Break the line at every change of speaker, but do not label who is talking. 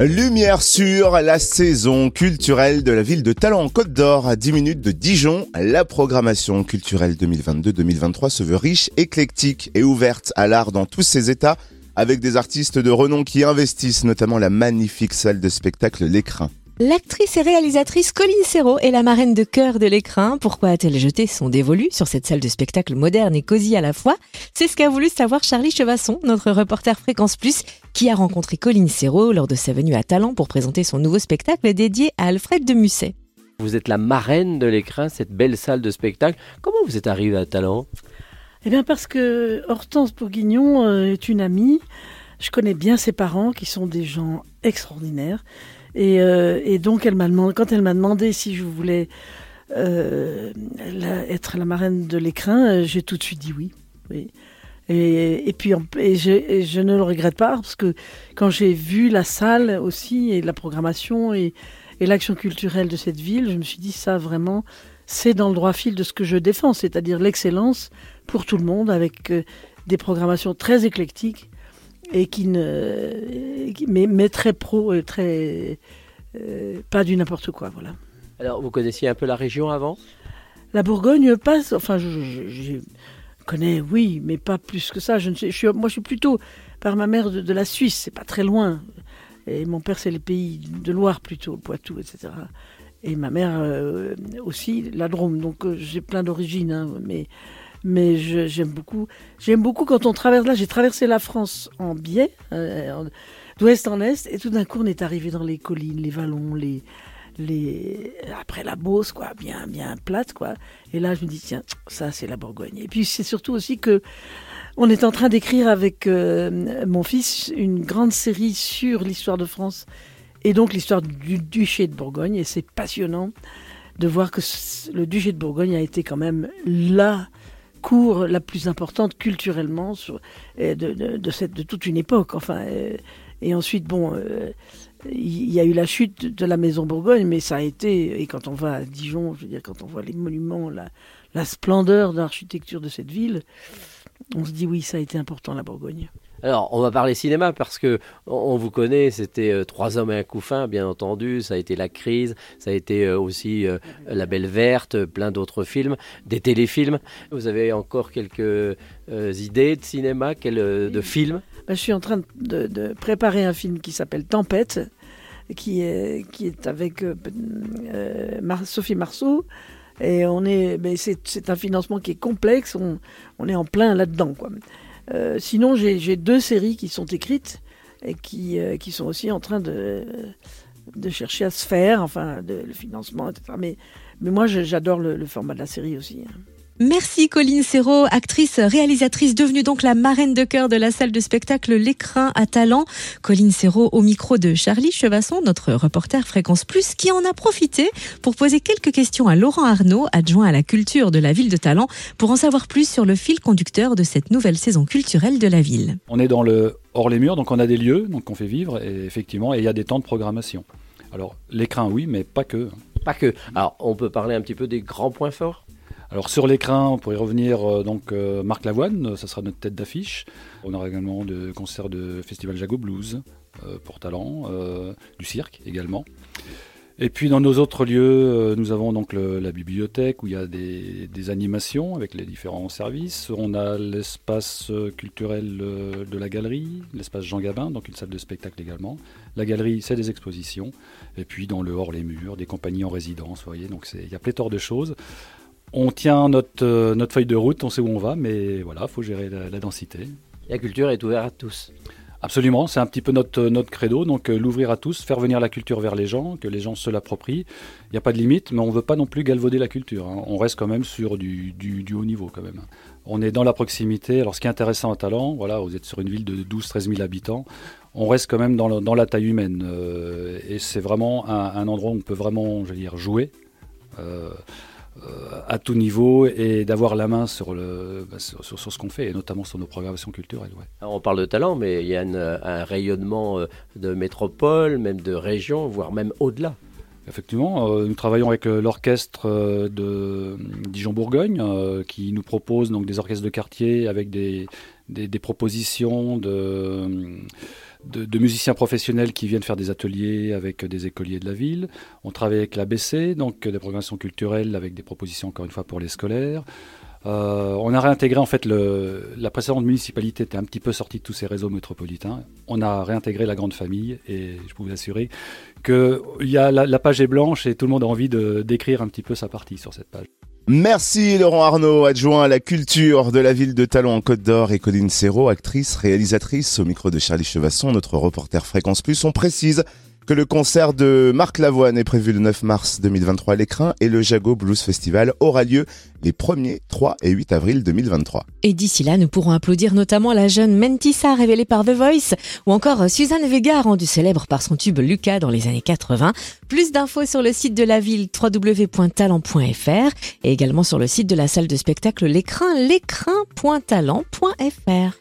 Lumière sur la saison culturelle de la ville de Talent en Côte d'Or à 10 minutes de Dijon. La programmation culturelle 2022-2023 se veut riche, éclectique et ouverte à l'art dans tous ses états avec des artistes de renom qui investissent notamment la magnifique salle de spectacle L'Écrin.
L'actrice et réalisatrice Colline Serrault est la marraine de cœur de l'écrin. Pourquoi a-t-elle jeté son dévolu sur cette salle de spectacle moderne et cosy à la fois? C'est ce qu'a voulu savoir Charlie Chevasson, notre reporter Fréquence Plus, qui a rencontré Colline Serrault lors de sa venue à Talent pour présenter son nouveau spectacle dédié à Alfred de Musset.
Vous êtes la marraine de l'écrin, cette belle salle de spectacle. Comment vous êtes arrivée à Talent?
Eh bien parce que Hortense Bourguignon euh, est une amie. Je connais bien ses parents qui sont des gens extraordinaires. Et, euh, et donc, quand elle m'a demandé si je voulais euh, être la marraine de l'écrin, euh, j'ai tout de suite dit oui. Et, puis, et je, ne le regrette pas parce que quand j'ai vu la salle aussi et la programmation et, l'action culturelle de cette ville, je me suis dit ça vraiment, c'est dans le droit fil de ce que je défends, c'est-à-dire l'excellence pour tout le monde avec des programmations très éclectiques et qui ne, mais, mais très pro, et très euh, pas du n'importe quoi, voilà.
Alors, vous connaissiez un peu la région avant?
La Bourgogne passe, enfin, je, je- je connais, oui, mais pas plus que ça. Je ne sais, je suis, moi, je suis plutôt par ma mère de, de la Suisse, c'est pas très loin. Et mon père, c'est les pays de Loire plutôt, Poitou, etc. Et ma mère euh, aussi, la Drôme. Donc, euh, j'ai plein d'origines, hein, mais mais j'aime beaucoup. J'aime beaucoup quand on traverse. Là, j'ai traversé la France en biais, euh, d'ouest en est, et tout d'un coup, on est arrivé dans les collines, les vallons, les les après la Beauce quoi bien bien plate quoi et là je me dis tiens ça c'est la Bourgogne et puis c'est surtout aussi que on est en train d'écrire avec euh, mon fils une grande série sur l'histoire de France et donc l'histoire du duché de Bourgogne et c'est passionnant de voir que le duché de Bourgogne a été quand même la cour la plus importante culturellement sur, euh, de, de, cette, de toute une époque. Enfin, euh, et ensuite, bon, euh, il y a eu la chute de la maison Bourgogne, mais ça a été, et quand on va à Dijon, je veux dire, quand on voit les monuments, la, la splendeur de l'architecture de cette ville, on se dit oui, ça a été important la Bourgogne.
Alors, on va parler cinéma parce que on, vous connaît, c'était euh, Trois hommes et un couffin, bien entendu. Ça a été La crise, ça a été euh, aussi euh, La Belle Verte, plein d'autres films, des téléfilms. Vous avez encore quelques idées de cinéma, de films
Ben, je suis en train de, de préparer un film qui s'appelle Tempête, qui est, qui est avec euh, Mar- Sophie Marceau. Et on est, c'est, c'est un financement qui est complexe, on, on est en plein là-dedans. Quoi. Euh, sinon, j'ai, deux séries qui sont écrites et qui, euh, sont aussi en train de, chercher à se faire, enfin, de, le financement, etc. Mais, mais moi, j'adore le, le format de la série aussi. hein.
Merci Colline Serrault, actrice, réalisatrice devenue donc la marraine de cœur de la salle de spectacle L'écrin à Talent. Colline Serrault au micro de Charlie Chevasson, notre reporter Fréquence Plus, qui en a profité pour poser quelques questions à Laurent Arnaud, adjoint à la culture de la ville de Talent, pour en savoir plus sur le fil conducteur de cette nouvelle saison culturelle de la ville.
On est dans le hors les murs, donc on a des lieux donc qu'on fait vivre, et effectivement, et il y a des temps de programmation. Alors, l'écrin, oui, mais pas que.
Pas que. Alors, on peut parler un petit peu des grands points forts?
Alors, sur l'écrin, on pourrait revenir, euh, donc, euh, Marc Lavoine, euh, ça sera notre tête d'affiche. On aura également de concerts de Festival Jago Blues pour talent, du cirque également. Et puis dans nos autres lieux, nous avons donc la bibliothèque où il y a des, des animations avec les différents services. On a l'espace culturel de la galerie, l'espace Jean Gabin, donc une salle de spectacle également. La galerie, c'est des expositions. Et puis dans le hors les murs, des compagnies en résidence, vous voyez. Donc il y a pléthore de choses. On tient notre, euh, notre feuille de route, on sait où on va, mais voilà, il faut gérer la- la densité.
La culture est ouverte à tous.
Absolument, c'est un petit peu notre, notre credo, donc euh, l'ouvrir à tous, faire venir la culture vers les gens, que les gens se l'approprient. Il n'y a pas de limite, mais on ne veut pas non plus galvauder la culture. hein. On reste quand même sur du, du- du haut niveau quand même. On est dans la proximité. Alors ce qui est intéressant à Talent, voilà, vous êtes sur une ville de 12-13 000 habitants, on reste quand même dans, le- dans la taille humaine. euh, et c'est vraiment un, un endroit où on peut vraiment, je veux dire, jouer. Euh, à tout niveau et d'avoir la main sur, le, bah, sur, sur- sur ce qu'on fait, et notamment sur nos programmations culturelles. ouais.
Alors, on parle de talent, mais il y a un rayonnement euh, de métropole, même de région, voire même au-delà.
Effectivement, euh, nous travaillons avec l'orchestre euh, de Dijon-Bourgogne euh, qui nous propose donc des orchestres de quartier avec des, des, des propositions de, de, musiciens professionnels qui viennent faire des ateliers avec des écoliers de la ville. On travaille avec l'ABC, donc des programmations culturelles avec des propositions encore une fois pour les scolaires. Euh, on a réintégré en fait la précédente municipalité était un petit peu sortie de tous ces réseaux métropolitains. On a réintégré la grande famille et je peux vous assurer que la, page est blanche et tout le monde a envie d'écrire un petit peu sa partie sur cette page.
Merci Laurent Arnaud, adjoint à la culture de la ville de Talon en Côte d'Or et Colline Serrault, actrice, réalisatrice au micro de Charlie Chevasson, notre reporter Fréquence Plus. On précise que le concert de Marc Lavoine est prévu le 9 mars 2023 à l'écrin et le Jago Blues Festival aura lieu les 1er, 3 et 8 avril 2023.
Et d'ici là, nous pourrons applaudir notamment la jeune Mentissa révélée par The Voice ou encore Suzanne Vega rendue célèbre par son tube Lucas dans les années 80. Plus d'infos sur le site de la ville www.talent.fr et également sur le site de la salle de spectacle L'écrin l'écrin.talent.fr.